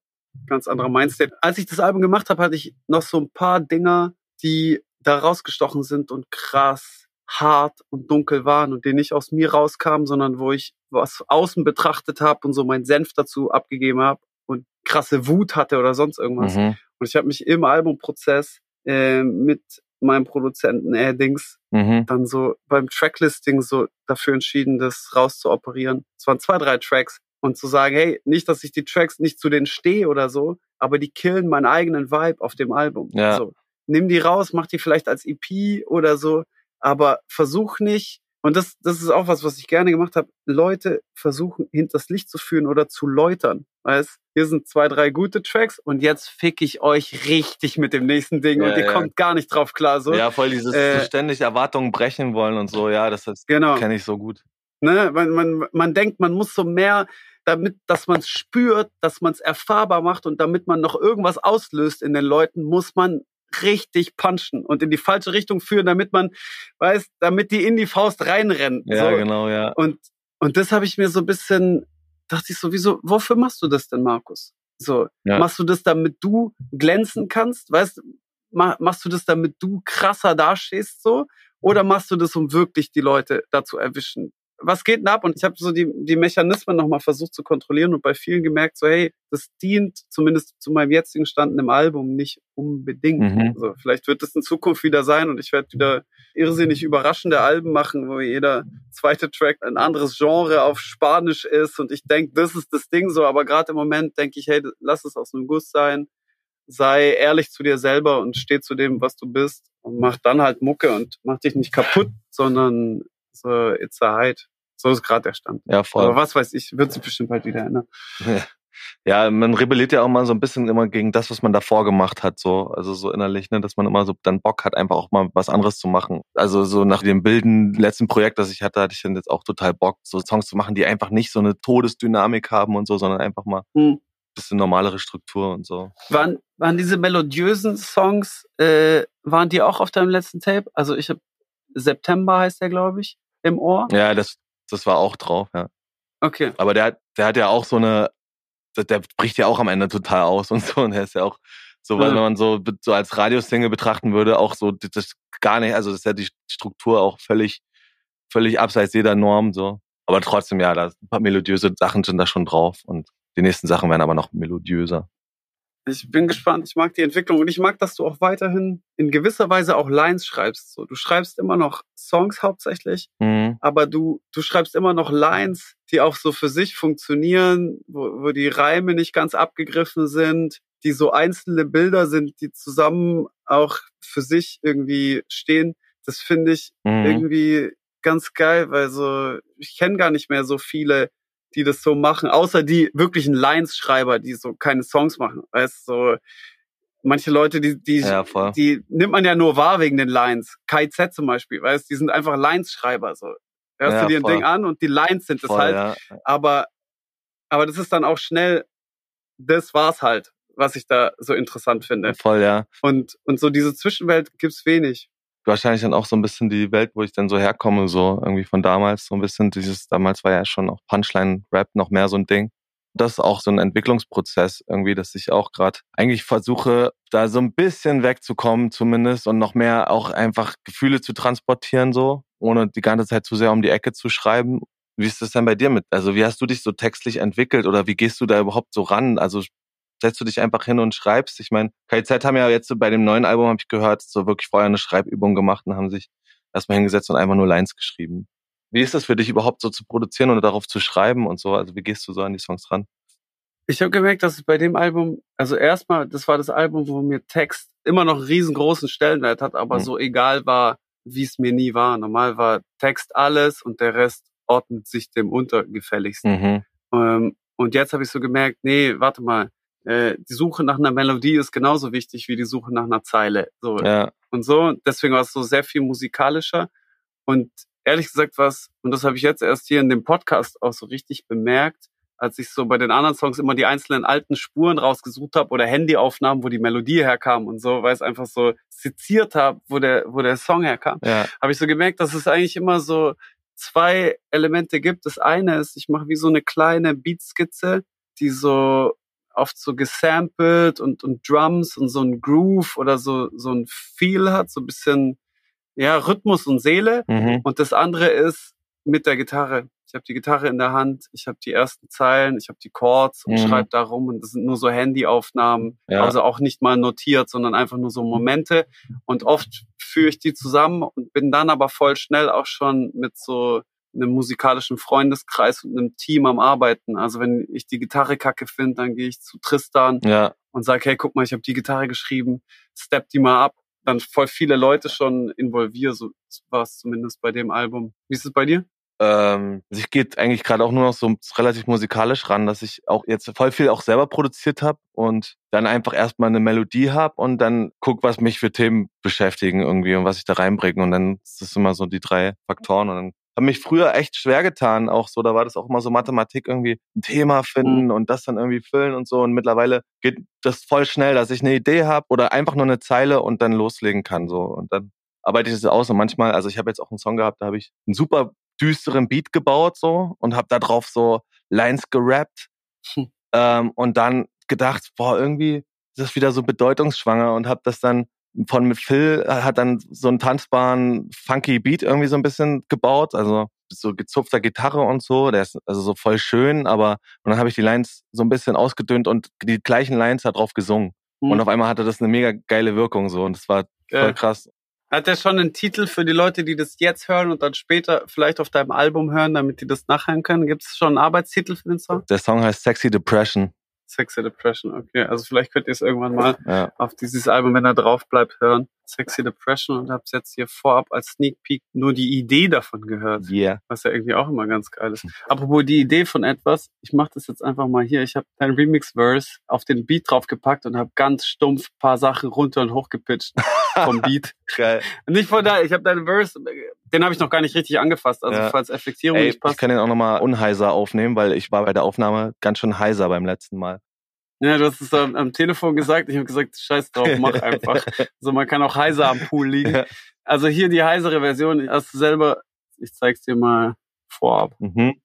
Ganz anderer Mindset. Als ich das Album gemacht habe, hatte ich noch so ein paar Dinger, die da rausgestochen sind und krass hart und dunkel waren und die nicht aus mir rauskamen, sondern wo ich was außen betrachtet habe und so meinen Senf dazu abgegeben habe und krasse Wut hatte oder sonst irgendwas. Mhm. Und ich habe mich im Albumprozess äh, mit meinem Produzenten Addings mhm. dann so beim Tracklisting so dafür entschieden, das rauszuoperieren. Es waren zwei, drei Tracks und zu sagen, hey, nicht, dass ich die Tracks nicht zu denen stehe oder so, aber die killen meinen eigenen Vibe auf dem Album. Ja. So, nimm die raus, mach die vielleicht als EP oder so, aber versuch nicht, und das, das ist auch was, was ich gerne gemacht habe, Leute versuchen, hinters Licht zu führen oder zu läutern. Weißt, hier sind zwei, drei gute Tracks und jetzt fick ich euch richtig mit dem nächsten Ding ja, und ihr ja. kommt gar nicht drauf klar. So. Ja, voll dieses äh, ständig Erwartungen brechen wollen und so, ja, das, das genau. kenne ich so gut. Ne, man, man, man denkt, man muss so mehr damit, dass man es spürt, dass man es erfahrbar macht und damit man noch irgendwas auslöst in den Leuten, muss man richtig punchen und in die falsche Richtung führen, damit man, weiß, damit die in die Faust reinrennen. Ja, so. genau, ja. Und, und das habe ich mir so ein bisschen, dachte ich so, wieso, wofür machst du das denn, Markus? So, ja. machst du das, damit du glänzen kannst? Weißt, machst du das, damit du krasser dastehst, so? Oder machst du das, um wirklich die Leute dazu erwischen, was geht denn ab? Und ich habe so die, die Mechanismen nochmal versucht zu kontrollieren und bei vielen gemerkt, so hey, das dient zumindest zu meinem jetzigen Stand im Album nicht unbedingt. Mhm. Also vielleicht wird es in Zukunft wieder sein und ich werde wieder irrsinnig überraschende Alben machen, wo jeder zweite Track ein anderes Genre auf Spanisch ist und ich denke, das ist das Ding so, aber gerade im Moment denke ich, hey, lass es aus einem Guss sein, sei ehrlich zu dir selber und steh zu dem, was du bist und mach dann halt Mucke und mach dich nicht kaputt, sondern so, it's a hide. So ist gerade der Stand. Ja, voll. Aber was weiß ich, wird sich bestimmt bald wieder ändern. Ja, man rebelliert ja auch mal so ein bisschen immer gegen das, was man davor gemacht hat, so, also so innerlich, ne, dass man immer so dann Bock hat, einfach auch mal was anderes zu machen. Also so nach dem Bilden letzten Projekt, das ich hatte, hatte ich dann jetzt auch total Bock, so Songs zu machen, die einfach nicht so eine Todesdynamik haben und so, sondern einfach mal hm. bisschen normalere Struktur und so. Waren, waren diese melodiösen Songs, äh, waren die auch auf deinem letzten Tape? Also ich habe September heißt der, glaube ich, im Ohr. Ja, das, das war auch drauf, ja. Okay. Aber der, der hat ja auch so eine, der bricht ja auch am Ende total aus und so. Und er ist ja auch So, weil man so, so als Radiosingle betrachten würde, auch so, das gar nicht, also das ist ja die Struktur auch völlig, völlig abseits jeder Norm, so. Aber trotzdem, ja, da ein paar melodiöse Sachen sind da schon drauf und die nächsten Sachen werden aber noch melodiöser. Ich bin gespannt. Ich mag die Entwicklung und ich mag, dass du auch weiterhin in gewisser Weise auch Lines schreibst. So, du schreibst immer noch Songs hauptsächlich, mhm. aber du du schreibst immer noch Lines, die auch so für sich funktionieren, wo, wo die Reime nicht ganz abgegriffen sind, die so einzelne Bilder sind, die zusammen auch für sich irgendwie stehen. Das finde ich mhm. irgendwie ganz geil, weil so ich kenne gar nicht mehr so viele die das so machen, außer die wirklichen Lines-Schreiber, die so keine Songs machen. Weißt so manche Leute, die, die, ja, die nimmt man ja nur wahr wegen den Lines. KZ zum Beispiel, weißt die sind einfach Lines-Schreiber. So. Hörst ja, du dir ein Ding an und die Lines sind es halt. Ja. Aber, aber das ist dann auch schnell, das war's halt, was ich da so interessant finde. Voll, ja. Und, und so diese Zwischenwelt gibt's wenig wahrscheinlich dann auch so ein bisschen die Welt, wo ich dann so herkomme, so irgendwie von damals, so ein bisschen dieses, damals war ja schon auch Punchline-Rap noch mehr so ein Ding. Das ist auch so ein Entwicklungsprozess irgendwie, dass ich auch gerade eigentlich versuche, da so ein bisschen wegzukommen zumindest und noch mehr auch einfach Gefühle zu transportieren so, ohne die ganze Zeit zu sehr um die Ecke zu schreiben. Wie ist das denn bei dir mit? Also wie hast du dich so textlich entwickelt oder wie gehst du da überhaupt so ran? Also setzt du dich einfach hin und schreibst. Ich meine, KZ haben ja jetzt so bei dem neuen Album, habe ich gehört, so wirklich vorher eine Schreibübung gemacht und haben sich erstmal hingesetzt und einfach nur Lines geschrieben. Wie ist das für dich überhaupt so zu produzieren oder darauf zu schreiben und so? Also wie gehst du so an die Songs ran? Ich habe gemerkt, dass es bei dem Album, also erstmal, das war das Album, wo mir Text immer noch einen riesengroßen Stellenwert hat, aber mhm. so egal war, wie es mir nie war. Normal war Text alles und der Rest ordnet sich dem untergefälligsten. Mhm. Ähm, und jetzt habe ich so gemerkt, nee, warte mal, äh, die Suche nach einer Melodie ist genauso wichtig wie die Suche nach einer Zeile. So. Ja. Und so, deswegen war es so sehr viel musikalischer. Und ehrlich gesagt was, und das habe ich jetzt erst hier in dem Podcast auch so richtig bemerkt, als ich so bei den anderen Songs immer die einzelnen alten Spuren rausgesucht habe oder Handyaufnahmen, wo die Melodie herkam und so, weil es einfach so seziert habe, wo der, wo der Song herkam, ja. habe ich so gemerkt, dass es eigentlich immer so zwei Elemente gibt. Das eine ist, ich mache wie so eine kleine Beatskizze, die so oft so gesampelt und, und Drums und so ein Groove oder so, so ein Feel hat, so ein bisschen, ja, Rhythmus und Seele. Mhm. Und das andere ist mit der Gitarre. Ich habe die Gitarre in der Hand, ich habe die ersten Zeilen, ich habe die Chords und mhm. schreibe da rum und das sind nur so Handyaufnahmen, ja. also auch nicht mal notiert, sondern einfach nur so Momente und oft führe ich die zusammen und bin dann aber voll schnell auch schon mit so einem musikalischen Freundeskreis und einem Team am Arbeiten. Also wenn ich die Gitarre kacke finde, dann gehe ich zu Tristan ja. und sage, hey, guck mal, ich habe die Gitarre geschrieben, step die mal ab. Dann voll viele Leute schon involviert, so war es zumindest bei dem Album. Wie ist es bei dir? Ähm, also ich gehe eigentlich gerade auch nur noch so relativ musikalisch ran, dass ich auch jetzt voll viel auch selber produziert habe und dann einfach erstmal eine Melodie habe und dann guck, was mich für Themen beschäftigen irgendwie und was ich da reinbringe. Und dann ist das immer so die drei Faktoren und dann habe mich früher echt schwer getan, auch so, da war das auch immer so Mathematik irgendwie ein Thema finden mhm. und das dann irgendwie füllen und so und mittlerweile geht das voll schnell, dass ich eine Idee habe oder einfach nur eine Zeile und dann loslegen kann so und dann arbeite ich das aus und manchmal, also ich habe jetzt auch einen Song gehabt, da habe ich einen super düsteren Beat gebaut so und habe da drauf so Lines gerappt hm. ähm, und dann gedacht, boah, irgendwie ist das wieder so bedeutungsschwanger und habe das dann von mit Phil äh, hat dann so einen tanzbaren, funky Beat irgendwie so ein bisschen gebaut, also so gezupfter Gitarre und so, der ist also so voll schön, aber und dann habe ich die Lines so ein bisschen ausgedünnt und die gleichen Lines hat drauf gesungen. Mhm. Und auf einmal hatte das eine mega geile Wirkung so und das war voll äh, krass. Hat der schon einen Titel für die Leute, die das jetzt hören und dann später vielleicht auf deinem Album hören, damit die das nachhören können? Gibt es schon einen Arbeitstitel für den Song? Der Song heißt Sexy Depression. Sexy Depression, okay. Also vielleicht könnt ihr es irgendwann mal ja. auf dieses Album, wenn er drauf bleibt, hören. Sexy Depression und hab's jetzt hier vorab als Sneak Peek nur die Idee davon gehört. Yeah. Was ja irgendwie auch immer ganz geil ist. Apropos die Idee von etwas, ich mach das jetzt einfach mal hier. Ich habe dein Remix-Verse auf den Beat draufgepackt und habe ganz stumpf paar Sachen runter und hoch gepitcht vom Beat. geil. Nicht von da, ich habe deinen Verse, den habe ich noch gar nicht richtig angefasst. Also ja. falls Effektierung Ey, nicht passt. Ich kann den auch nochmal unheiser aufnehmen, weil ich war bei der Aufnahme ganz schön heiser beim letzten Mal. Ja, du hast es am, am Telefon gesagt. Ich habe gesagt, scheiß drauf, mach einfach. so, man kann auch heiser am Pool liegen. Also hier die heisere Version. Hast du selber, ich zeig's dir mal vorab. Mhm.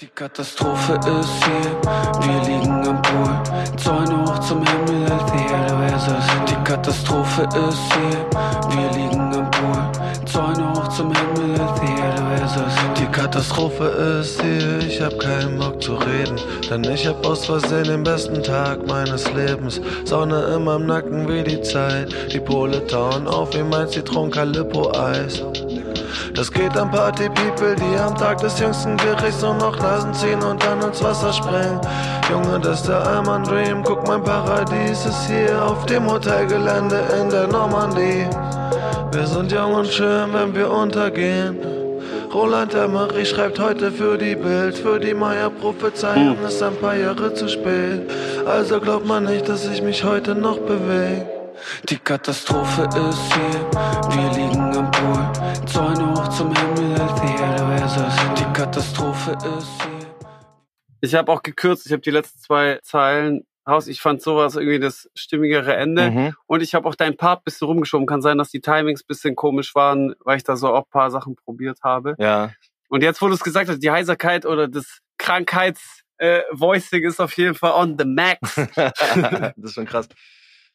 Die Katastrophe ist hier, wir liegen am Pool, Zäune hoch zum Himmel, Theater ist es. Die Katastrophe ist hier, wir liegen Katastrophe ist hier, ich hab keinen Bock zu reden, denn ich hab aus Versehen den besten Tag meines Lebens. Sonne immer im Nacken wie die Zeit, die Pole tauen auf wie mein Zitron Calippo Eis. Das geht an Party-People, die am Tag des jüngsten Gerichts nur noch Nasen ziehen und dann ins Wasser springen. Junge, das ist der Alman Dream. Guck, mein Paradies ist hier auf dem Hotelgelände in der Normandie. Wir sind jung und schön, wenn wir untergehen. Roland Emmerich schreibt heute für die Bild, für die Maya-Prophezeiung ist ein paar Jahre zu spät. Also glaubt man nicht, dass ich mich heute noch bewege. Die Katastrophe ist hier, wir liegen am Pool, Zäune hoch zum Himmel, Theater ist es. Die Katastrophe ist hier. Ich habe auch gekürzt, ich habe die letzten zwei Zeilen raus. Ich fand sowas irgendwie das stimmigere Ende. Mhm. Und ich habe auch deinen Part ein bisschen rumgeschoben. Kann sein, dass die Timings ein bisschen komisch waren, weil ich da so auch ein paar Sachen probiert habe. Ja. Und jetzt, wo du es gesagt hast, die Heiserkeit oder das Krankheits äh, Voicing ist auf jeden Fall on the max. das ist schon krass.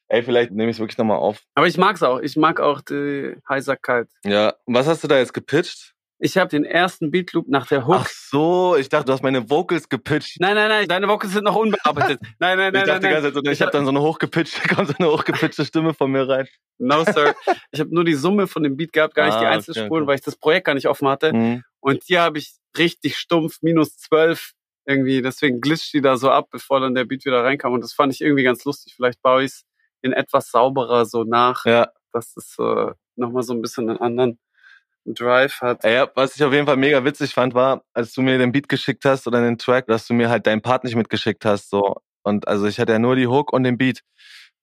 Ey, vielleicht nehme ich es wirklich nochmal auf. Aber ich mag's auch. Ich mag auch die Heiserkeit. Ja. Und was hast du da jetzt gepitcht? Ich habe den ersten Beatloop nach der Hook. Ach so, ich dachte, du hast meine Vocals gepitcht. Nein, nein, nein, deine Vocals sind noch unbearbeitet. Nein, nein, ich nein, dachte nein, die ganze Zeit, so, ich Ich habe hab- dann so eine hochgepitchte, kommt so eine hochgepitchte Stimme von mir rein. No, sir. Ich habe nur die Summe von dem Beat gehabt, gar nicht Ah, die okay, Einzelspuren, okay. weil ich das Projekt gar nicht offen hatte. Mhm. Und hier habe ich richtig stumpf minus zwölf irgendwie. Deswegen glitscht die da so ab, bevor dann der Beat wieder reinkam. Und das fand ich irgendwie ganz lustig. Vielleicht baue ich es in etwas sauberer so nach, Ja. dass es äh, nochmal so ein bisschen einen anderen Drive hat. Ja, was ich auf jeden Fall mega witzig fand, war, als du mir den Beat geschickt hast oder den Track, dass du mir halt deinen Part nicht mitgeschickt hast. So. Und also ich hatte ja nur die Hook und den Beat.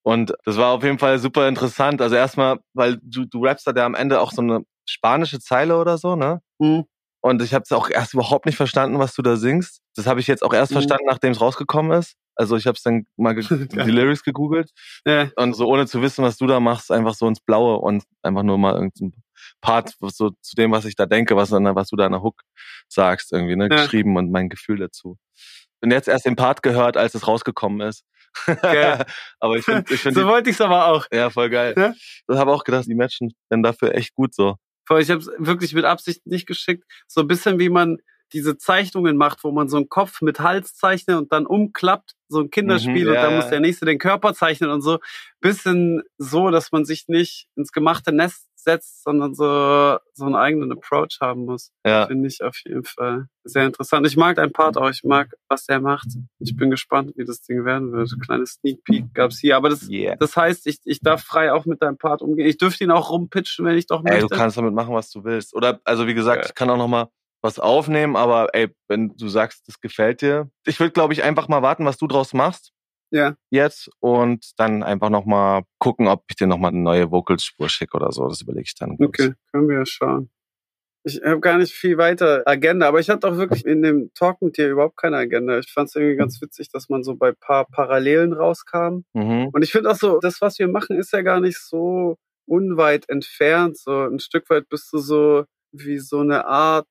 Und das war auf jeden Fall super interessant. Also erstmal, weil du, du rappst da ja am Ende auch so eine spanische Zeile oder so, ne? Hm. Und ich habe es auch erst überhaupt nicht verstanden, was du da singst. Das habe ich jetzt auch erst Mhm. verstanden, nachdem es rausgekommen ist. Also ich habe es dann mal die Lyrics gegoogelt Äh, und so ohne zu wissen, was du da machst, einfach so ins Blaue und einfach nur mal irgendein Part so zu dem, was ich da denke, was, was du da in der Hook sagst, irgendwie, ne, Ja. geschrieben und mein Gefühl dazu. Bin jetzt erst den Part gehört, als es rausgekommen ist. Geil. aber ich finde, ich so finde, wollte ich es aber auch. ja, voll geil. Ja? Ich habe auch gedacht, die matchen dann dafür echt gut so. Ich habe es wirklich mit Absicht nicht geschickt. So ein bisschen wie man diese Zeichnungen macht, wo man so einen Kopf mit Hals zeichnet und dann umklappt, so ein Kinderspiel Mhm, und ja, dann ja. muss der nächste den Körper zeichnen und so. Bisschen so, dass man sich nicht ins gemachte Nest setzt, sondern so, so einen eigenen Approach haben muss. Ja. Finde ich auf jeden Fall sehr interessant. Ich mag deinen Part auch. Ich mag, was der macht. Ich bin gespannt, wie das Ding werden wird. Kleine Sneak Peek gab's hier. Aber das, Yeah. das heißt, ich, ich darf frei auch mit deinem Part umgehen. Ich dürfte ihn auch rumpitchen, wenn ich doch Ey, möchte. du kannst damit machen, was du willst. Oder, also wie gesagt, Ja. ich kann auch noch mal was aufnehmen, aber ey, wenn du sagst, das gefällt dir. Ich würde, glaube ich, einfach mal warten, was du draus machst. Ja. Jetzt und dann einfach noch mal gucken, ob ich dir noch mal eine neue Vocals-Spur schicke oder so. Das überlege ich dann. ich. Okay, können wir ja schauen. Ich habe gar nicht viel weiter Agenda, aber ich hatte auch wirklich in dem Talk mit dir überhaupt keine Agenda. Ich fand es irgendwie ganz witzig, dass man so bei paar Parallelen rauskam. Mhm. Und ich finde auch so, das, was wir machen, ist ja gar nicht so unweit entfernt. So ein Stück weit bist du so wie so eine Art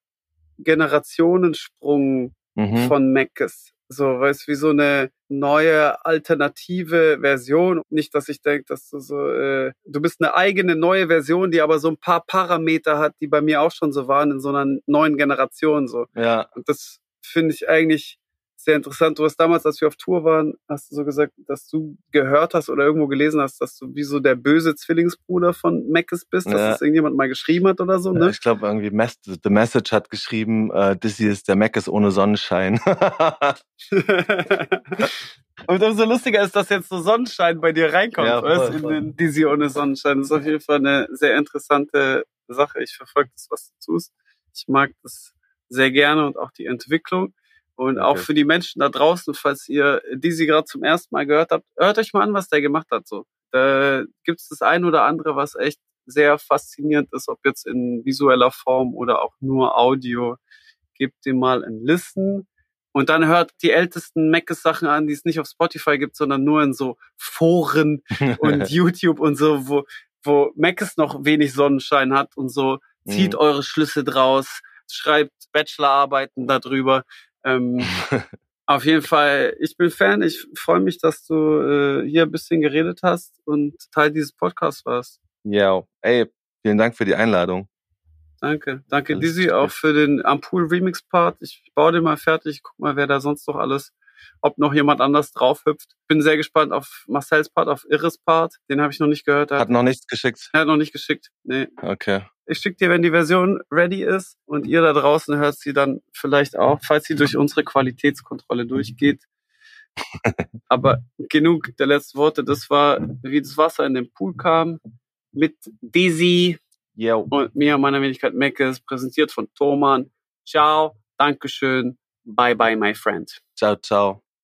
Generationensprung Mhm. von Meckes. So, weißt wie so eine neue alternative Version. Nicht, dass ich denke, dass du so, äh, du bist eine eigene neue Version, die aber so ein paar Parameter hat, die bei mir auch schon so waren in so einer neuen Generation. So. Ja, Und das finde ich eigentlich sehr interessant. Du hast damals, als wir auf Tour waren, hast du so gesagt, dass du gehört hast oder irgendwo gelesen hast, dass du wie so der böse Zwillingsbruder von Meckes bist, dass Ja. das irgendjemand mal geschrieben hat oder so, Ja, ne? ich glaube irgendwie Mes The Message hat geschrieben, äh, hier ist der Mac ist ohne Sonnenschein. Und umso lustiger ist, dass jetzt so Sonnenschein bei dir reinkommt, Ja, voll, weißt, in den Dizzy ohne Sonnenschein. Das ist auf jeden Fall eine sehr interessante Sache. Ich verfolge das, was du tust. Ich mag das sehr gerne und auch die Entwicklung. Und auch Okay. für die Menschen da draußen, falls ihr Dizzy gerade zum ersten Mal gehört habt, hört euch mal an, was der gemacht hat. So, da gibt's das ein oder andere, was echt sehr faszinierend ist, ob jetzt in visueller Form oder auch nur Audio. Gebt dem mal ein Listen. Und dann hört die ältesten Meckes Sachen an, die es nicht auf Spotify gibt, sondern nur in so Foren und YouTube und so, wo, wo Meckes noch wenig Sonnenschein hat und so. Zieht Mhm. eure Schlüsse draus, schreibt Bachelorarbeiten darüber. Ähm, auf jeden Fall, ich bin Fan. Ich freue mich, dass du äh, hier ein bisschen geredet hast und Teil dieses Podcasts warst. Ja, ey, vielen Dank für die Einladung. Danke. Danke, Dizzy, auch für den Ampool Remix Part. Ich baue den mal fertig. Guck mal, wer da sonst noch alles, ob noch jemand anders drauf hüpft. Bin sehr gespannt auf Marcel's Part, auf Iris Part. Den habe ich noch nicht gehört. Hat noch nichts geschickt. Er hat noch nicht geschickt. Nee. Okay. Ich schicke dir, wenn die Version ready ist und ihr da draußen hört sie dann vielleicht auch, falls sie durch unsere Qualitätskontrolle durchgeht. Aber genug der letzten Worte. Das war, wie das Wasser in den Pool kam mit Dizzy. Yo. und mir, meiner Wenigkeit Meckes, präsentiert von Thoman. Ciao, Dankeschön, bye bye, my friend. Ciao, ciao.